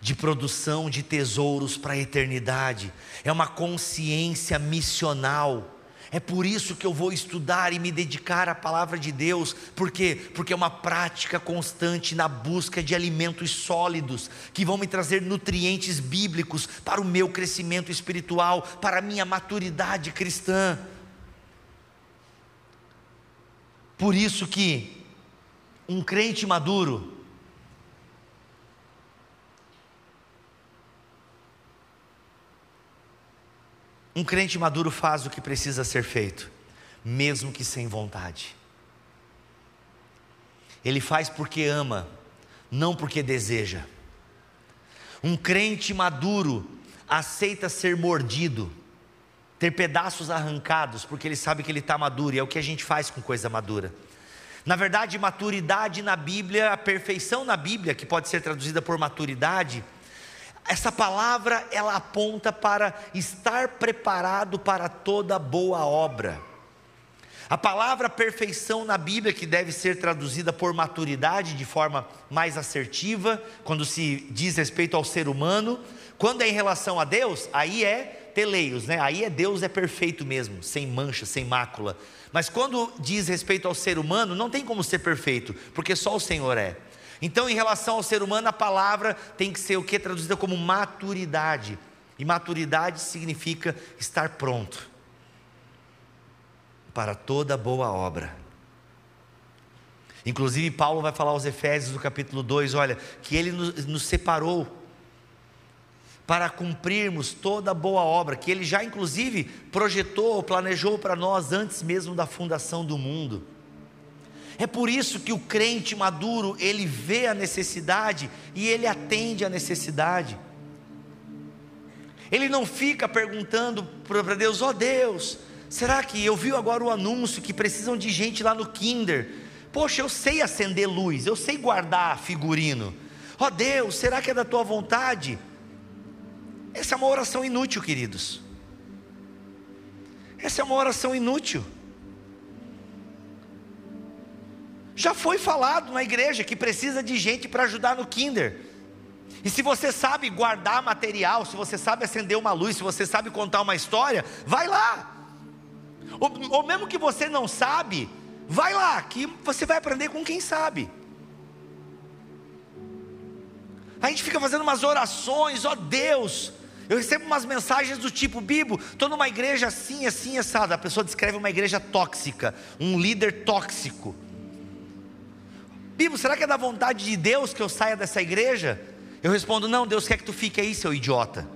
de produção de tesouros para a eternidade, é uma consciência missional. É por isso que eu vou estudar e me dedicar à palavra de Deus, por quê? Porque é uma prática constante na busca de alimentos sólidos, que vão me trazer nutrientes bíblicos para o meu crescimento espiritual, para a minha maturidade cristã. Por isso que um crente maduro, Um crente maduro faz o que precisa ser feito, mesmo que sem vontade. Ele faz porque ama, não porque deseja. Um crente maduro aceita ser mordido, ter pedaços arrancados, porque ele sabe que ele está maduro, e é o que a gente faz com coisa madura. Na verdade, maturidade na Bíblia, a perfeição na Bíblia, que pode ser traduzida por maturidade, essa palavra ela aponta para estar preparado para toda boa obra. A palavra perfeição na Bíblia, que deve ser traduzida por maturidade de forma mais assertiva, quando se diz respeito ao ser humano, quando é em relação a Deus, aí é teleios, né? Aí é Deus é perfeito mesmo, sem mancha, sem mácula. Mas quando diz respeito ao ser humano, não tem como ser perfeito, porque só o Senhor é. Então, em relação ao ser humano, a palavra tem que ser o que traduzida como maturidade. E maturidade significa estar pronto para toda boa obra. Inclusive, Paulo vai falar aos Efésios, no capítulo 2, olha, que ele nos, separou para cumprirmos toda boa obra, que ele já inclusive projetou, planejou para nós antes mesmo da fundação do mundo. É por isso que o crente maduro, ele vê a necessidade e ele atende a necessidade. Ele não fica perguntando para Deus, ó oh Deus, será que eu vi agora o anúncio que precisam de gente lá no Kinder? Poxa, eu sei acender luz, eu sei guardar figurino. Ó oh Deus, será que é da tua vontade? Essa é uma oração inútil, queridos. Essa é uma oração inútil. Já foi falado na igreja que precisa de gente para ajudar no Kinder. E se você sabe guardar material, se você sabe acender uma luz, se você sabe contar uma história, vai lá. Ou, ou mesmo que você não sabe, vai lá, que você vai aprender com quem sabe. A gente fica fazendo umas orações, ó Deus. Eu recebo umas mensagens do tipo, Bibo, estou numa igreja assim, assim, assada. A pessoa descreve uma igreja tóxica, um líder tóxico. Bibo, será que é da vontade de Deus que eu saia dessa igreja? Eu respondo: Não, Deus quer que tu fique aí, seu idiota.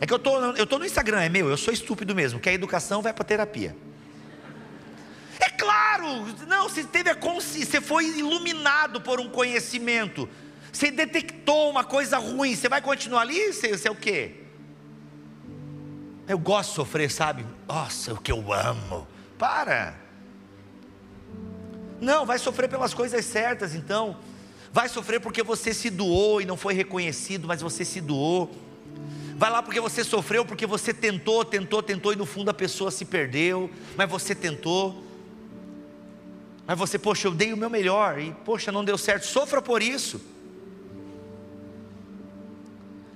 É que eu tô, eu tô no Instagram, é meu, eu sou estúpido mesmo. Que a educação vai para terapia. É claro, não, você teve a consciência, você foi iluminado por um conhecimento. Você detectou uma coisa ruim, você vai continuar ali? Você, você é o quê? Eu gosto de sofrer, sabe? Nossa, o que eu amo. Para. Não, vai sofrer pelas coisas certas, então. Vai sofrer porque você se doou e não foi reconhecido, mas você se doou. Vai lá porque você sofreu, porque você tentou, tentou, tentou e no fundo a pessoa se perdeu, mas você tentou. Mas você, poxa, eu dei o meu melhor e, poxa, não deu certo. Sofra por isso.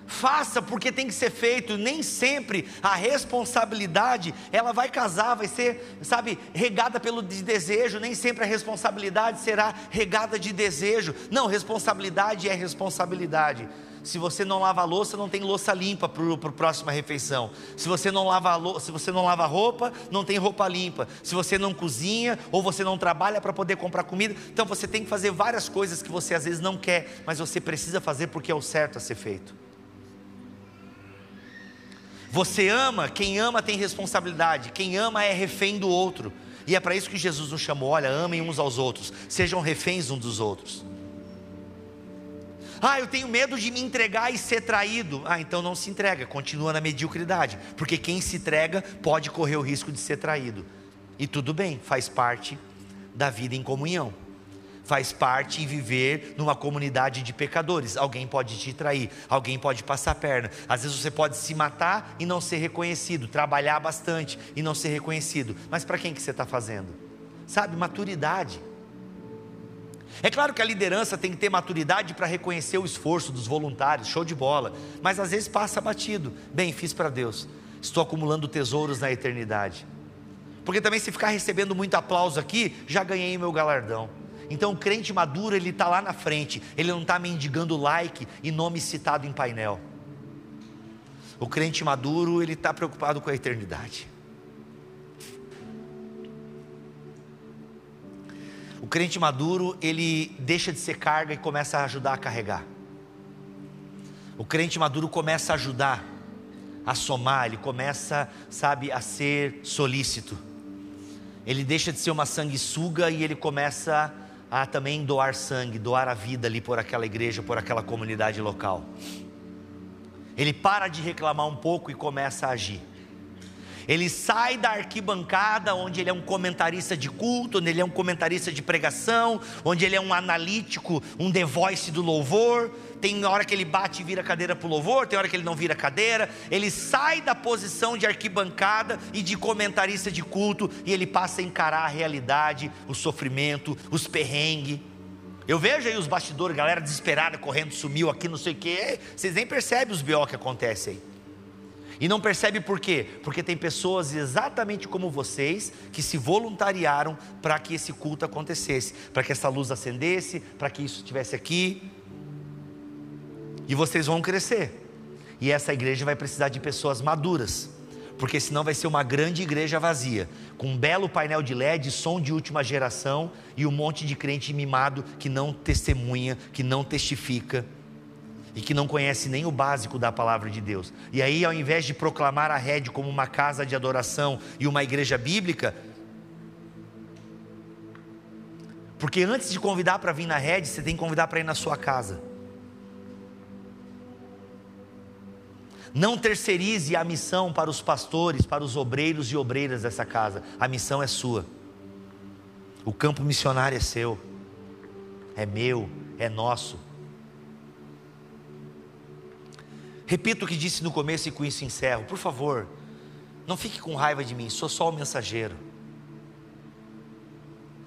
Faça porque tem que ser feito. Nem sempre a responsabilidade ela vai casar, vai ser, sabe, regada pelo desejo. Nem sempre a responsabilidade será regada de desejo. Não, responsabilidade é responsabilidade. Se você não lava a louça, não tem louça limpa para a próxima refeição. Se você não lava louça, se você não lava roupa, não tem roupa limpa. Se você não cozinha ou você não trabalha para poder comprar comida, então você tem que fazer várias coisas que você às vezes não quer, mas você precisa fazer porque é o certo a ser feito. Você ama, quem ama tem responsabilidade, quem ama é refém do outro. E é para isso que Jesus nos chamou: olha, amem uns aos outros, sejam reféns uns dos outros. Ah, eu tenho medo de me entregar e ser traído. Ah, então não se entrega, continua na mediocridade, porque quem se entrega pode correr o risco de ser traído. E tudo bem, faz parte da vida em comunhão faz parte em viver numa comunidade de pecadores. Alguém pode te trair, alguém pode passar a perna. Às vezes você pode se matar e não ser reconhecido, trabalhar bastante e não ser reconhecido. Mas para quem que você está fazendo? Sabe, maturidade. É claro que a liderança tem que ter maturidade para reconhecer o esforço dos voluntários, show de bola. Mas às vezes passa batido. Bem, fiz para Deus. Estou acumulando tesouros na eternidade. Porque também se ficar recebendo muito aplauso aqui, já ganhei meu galardão. Então o crente maduro, ele está lá na frente, ele não está mendigando like e nome citado em painel. O crente maduro, ele está preocupado com a eternidade. O crente maduro, ele deixa de ser carga e começa a ajudar a carregar. O crente maduro começa a ajudar, a somar, ele começa, sabe, a ser solícito. Ele deixa de ser uma sanguessuga e ele começa a a também doar sangue, doar a vida ali por aquela igreja, por aquela comunidade local. Ele para de reclamar um pouco e começa a agir. Ele sai da arquibancada, onde ele é um comentarista de culto, onde ele é um comentarista de pregação, onde ele é um analítico, um The Voice do louvor. Tem hora que ele bate e vira cadeira para o louvor, tem hora que ele não vira cadeira. Ele sai da posição de arquibancada e de comentarista de culto e ele passa a encarar a realidade, o sofrimento, os perrengues. Eu vejo aí os bastidores, galera desesperada, correndo, sumiu aqui, não sei o quê. Vocês nem percebem os BO que acontecem aí. E não percebe por quê? Porque tem pessoas exatamente como vocês que se voluntariaram para que esse culto acontecesse, para que essa luz acendesse, para que isso estivesse aqui. E vocês vão crescer. E essa igreja vai precisar de pessoas maduras, porque senão vai ser uma grande igreja vazia, com um belo painel de LED, som de última geração e um monte de crente mimado que não testemunha, que não testifica e que não conhece nem o básico da palavra de Deus. E aí, ao invés de proclamar a rede como uma casa de adoração e uma igreja bíblica, porque antes de convidar para vir na rede, você tem que convidar para ir na sua casa. Não terceirize a missão para os pastores, para os obreiros e obreiras dessa casa. A missão é sua. O campo missionário é seu, é meu, é nosso. Repito o que disse no começo e com isso encerro. Por favor, não fique com raiva de mim, sou só o mensageiro.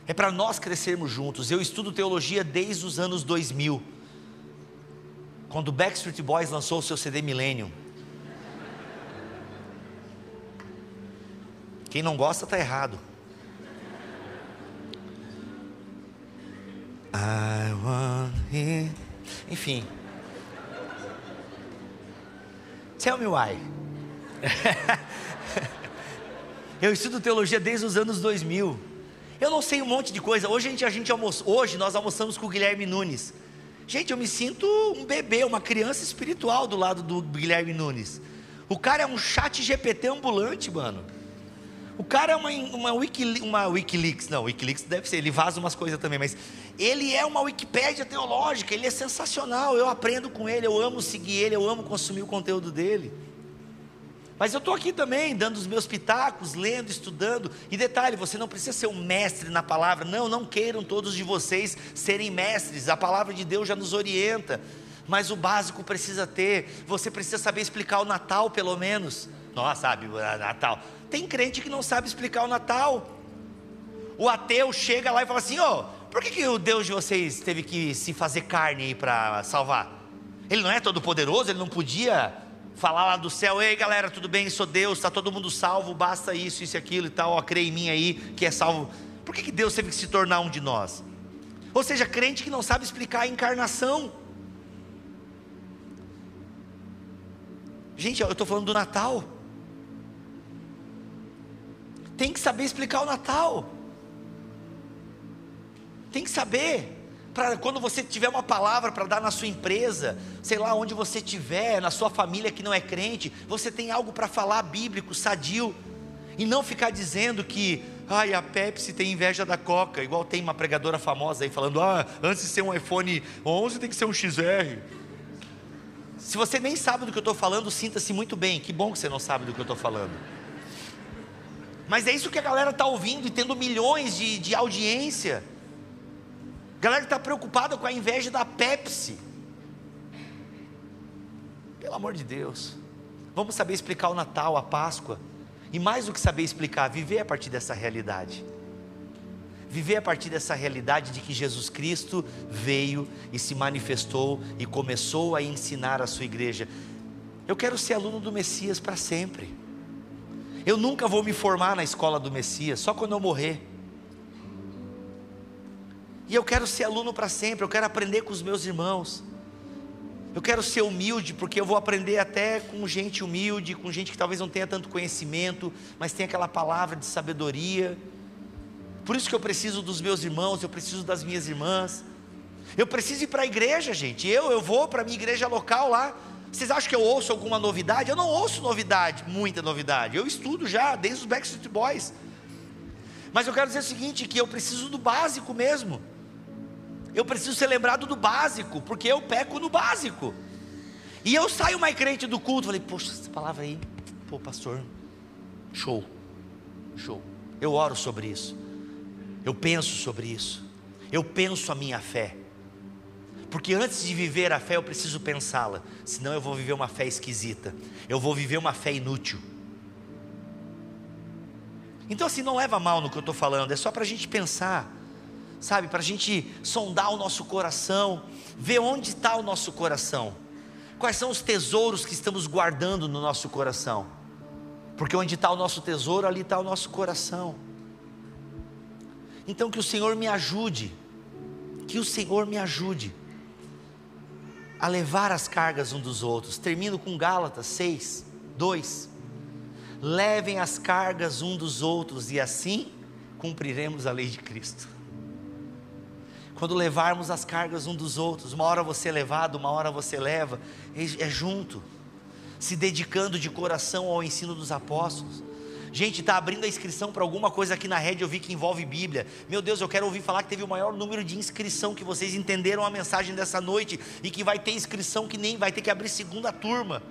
É para nós crescermos juntos. Eu estudo teologia desde os anos 2000, quando o Backstreet Boys lançou o seu CD Millennium. Quem não gosta está errado. I want it. Enfim. Tell me why. eu estudo teologia desde os anos 2000. Eu não sei um monte de coisa. Hoje a gente, a gente almoça, hoje nós almoçamos com o Guilherme Nunes. Gente, eu me sinto um bebê, uma criança espiritual do lado do Guilherme Nunes. O cara é um chat GPT ambulante, mano. O cara é uma, uma, Wiki, uma Wikileaks, não, Wikileaks deve ser, ele vaza umas coisas também, mas ele é uma Wikipédia teológica, ele é sensacional, eu aprendo com ele, eu amo seguir ele, eu amo consumir o conteúdo dele. Mas eu estou aqui também, dando os meus pitacos, lendo, estudando. E detalhe, você não precisa ser um mestre na palavra. Não, não queiram todos de vocês serem mestres. A palavra de Deus já nos orienta. Mas o básico precisa ter. Você precisa saber explicar o Natal, pelo menos. Nossa, sabe, Natal. Tem crente que não sabe explicar o Natal. O ateu chega lá e fala assim: ó, oh, por que, que o Deus de vocês teve que se fazer carne para salvar? Ele não é todo poderoso, ele não podia falar lá do céu, ei galera, tudo bem, sou Deus, está todo mundo salvo, basta isso, isso e aquilo e tal, ó, crê em mim aí, que é salvo. Por que, que Deus teve que se tornar um de nós? Ou seja, crente que não sabe explicar a encarnação. Gente, eu estou falando do Natal tem que saber explicar o Natal. Tem que saber. Para quando você tiver uma palavra para dar na sua empresa, sei lá onde você estiver, na sua família que não é crente, você tem algo para falar bíblico, sadio, e não ficar dizendo que, ai, a Pepsi tem inveja da Coca, igual tem uma pregadora famosa aí falando, ah, antes de ser um iPhone 11 tem que ser um XR. Se você nem sabe do que eu estou falando, sinta-se muito bem. Que bom que você não sabe do que eu estou falando. Mas é isso que a galera está ouvindo e tendo milhões de, de audiência. Galera está preocupada com a inveja da Pepsi. Pelo amor de Deus. Vamos saber explicar o Natal, a Páscoa. E mais do que saber explicar, viver a partir dessa realidade. Viver a partir dessa realidade de que Jesus Cristo veio e se manifestou e começou a ensinar a sua igreja. Eu quero ser aluno do Messias para sempre. Eu nunca vou me formar na escola do Messias, só quando eu morrer. E eu quero ser aluno para sempre, eu quero aprender com os meus irmãos. Eu quero ser humilde, porque eu vou aprender até com gente humilde, com gente que talvez não tenha tanto conhecimento, mas tem aquela palavra de sabedoria. Por isso que eu preciso dos meus irmãos, eu preciso das minhas irmãs. Eu preciso ir para a igreja, gente. Eu, eu vou para a minha igreja local lá. Vocês acham que eu ouço alguma novidade? Eu não ouço novidade, muita novidade. Eu estudo já, desde os Backstreet Boys. Mas eu quero dizer o seguinte: que eu preciso do básico mesmo. Eu preciso ser lembrado do básico, porque eu peco no básico. E eu saio mais crente do culto, falei, poxa, essa palavra aí, pô, pastor, Show, show. Eu oro sobre isso, eu penso sobre isso, eu penso a minha fé. Porque antes de viver a fé, eu preciso pensá-la, senão eu vou viver uma fé esquisita, eu vou viver uma fé inútil. Então, assim, não leva mal no que eu estou falando, é só para a gente pensar, sabe, para a gente sondar o nosso coração, ver onde está o nosso coração, quais são os tesouros que estamos guardando no nosso coração, porque onde está o nosso tesouro, ali está o nosso coração. Então, que o Senhor me ajude, que o Senhor me ajude a levar as cargas um dos outros. Termino com Gálatas 6, 2. Levem as cargas um dos outros e assim cumpriremos a lei de Cristo quando levarmos as cargas um dos outros, uma hora você é levado, uma hora você leva, é, é junto, se dedicando de coração ao ensino dos apóstolos. Gente, está abrindo a inscrição para alguma coisa aqui na rede, eu vi que envolve Bíblia. Meu Deus, eu quero ouvir falar que teve o maior número de inscrição, que vocês entenderam a mensagem dessa noite e que vai ter inscrição que nem vai ter que abrir segunda turma.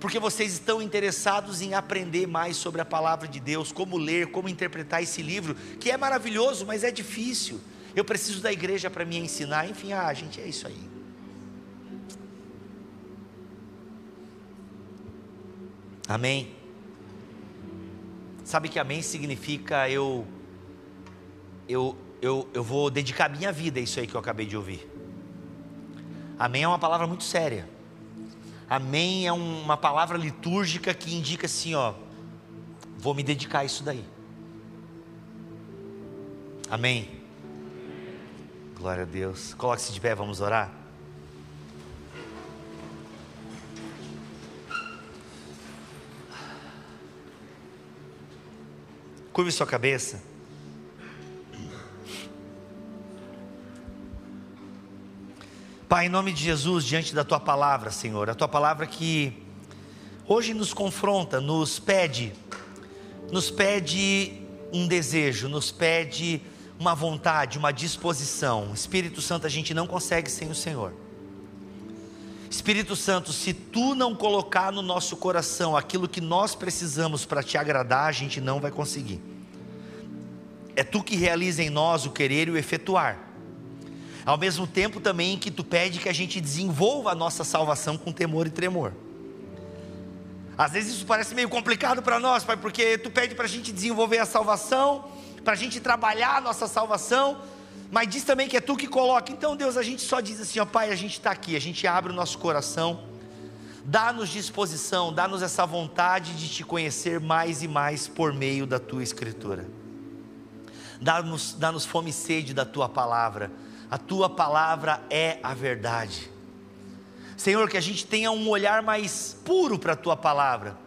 Porque vocês estão interessados em aprender mais sobre a palavra de Deus, como ler, como interpretar esse livro, que é maravilhoso, mas é difícil eu preciso da igreja para me ensinar, enfim, ah, gente, é isso aí. Amém. Sabe que amém significa eu eu eu, eu vou dedicar minha vida a isso aí que eu acabei de ouvir. Amém é uma palavra muito séria. Amém é uma palavra litúrgica que indica assim, ó, vou me dedicar a isso daí. Amém. Glória a Deus. Coloque-se de pé, vamos orar. Curve sua cabeça. Pai, em nome de Jesus, diante da tua palavra, Senhor, a tua palavra que hoje nos confronta, nos pede, nos pede um desejo, nos pede uma vontade, uma disposição. Espírito Santo, a gente não consegue sem o Senhor. Espírito Santo, se tu não colocar no nosso coração aquilo que nós precisamos para te agradar, a gente não vai conseguir. É tu que realiza em nós o querer e o efetuar. Ao mesmo tempo também que tu pede que a gente desenvolva a nossa salvação com temor e tremor. Às vezes isso parece meio complicado para nós, Pai, porque tu pede para a gente desenvolver a salvação, para a gente trabalhar a nossa salvação, mas diz também que é tu que coloca. Então, Deus, a gente só diz assim, ó Pai, a gente está aqui, a gente abre o nosso coração, dá-nos disposição, dá-nos essa vontade de te conhecer mais e mais por meio da tua Escritura. Dá-nos dá fome e sede da tua palavra, a tua palavra é a verdade. Senhor, que a gente tenha um olhar mais puro para a tua palavra,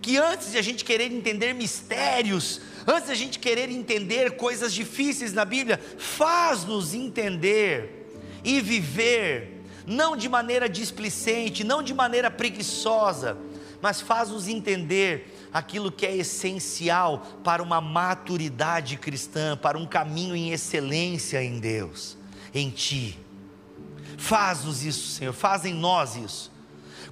que antes de a gente querer entender mistérios, Antes da gente querer entender coisas difíceis na Bíblia, faz-nos entender e viver, não de maneira displicente, não de maneira preguiçosa, mas faz-nos entender aquilo que é essencial para uma maturidade cristã, para um caminho em excelência em Deus, em Ti. Faz-nos isso, Senhor, faz em nós isso.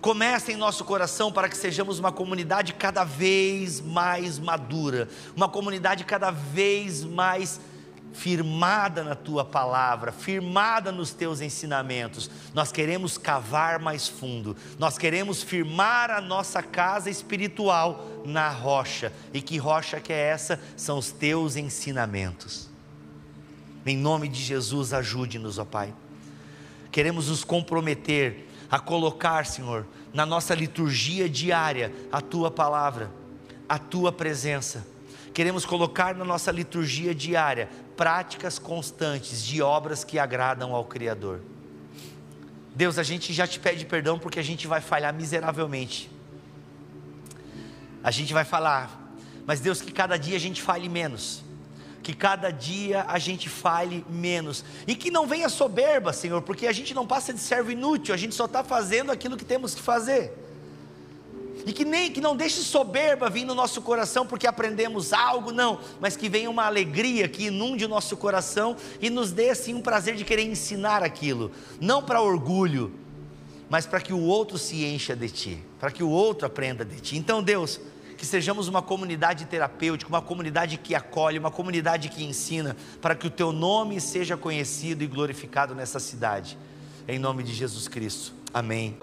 Começa em nosso coração para que sejamos uma comunidade cada vez mais madura, uma comunidade cada vez mais firmada na tua palavra, firmada nos teus ensinamentos. Nós queremos cavar mais fundo, nós queremos firmar a nossa casa espiritual na rocha. E que rocha que é essa? São os teus ensinamentos. Em nome de Jesus, ajude-nos, ó Pai. Queremos nos comprometer a colocar, Senhor, na nossa liturgia diária a tua palavra, a tua presença. Queremos colocar na nossa liturgia diária práticas constantes de obras que agradam ao Criador. Deus, a gente já te pede perdão porque a gente vai falhar miseravelmente. A gente vai falar, mas Deus, que cada dia a gente fale menos que cada dia a gente fale menos, e que não venha soberba, Senhor, porque a gente não passa de servo inútil, a gente só está fazendo aquilo que temos que fazer. E que nem que não deixe soberba vir no nosso coração porque aprendemos algo, não, mas que venha uma alegria que inunde o nosso coração e nos dê assim um prazer de querer ensinar aquilo, não para orgulho, mas para que o outro se encha de ti, para que o outro aprenda de ti. Então, Deus, que sejamos uma comunidade terapêutica, uma comunidade que acolhe, uma comunidade que ensina, para que o teu nome seja conhecido e glorificado nessa cidade. Em nome de Jesus Cristo. Amém.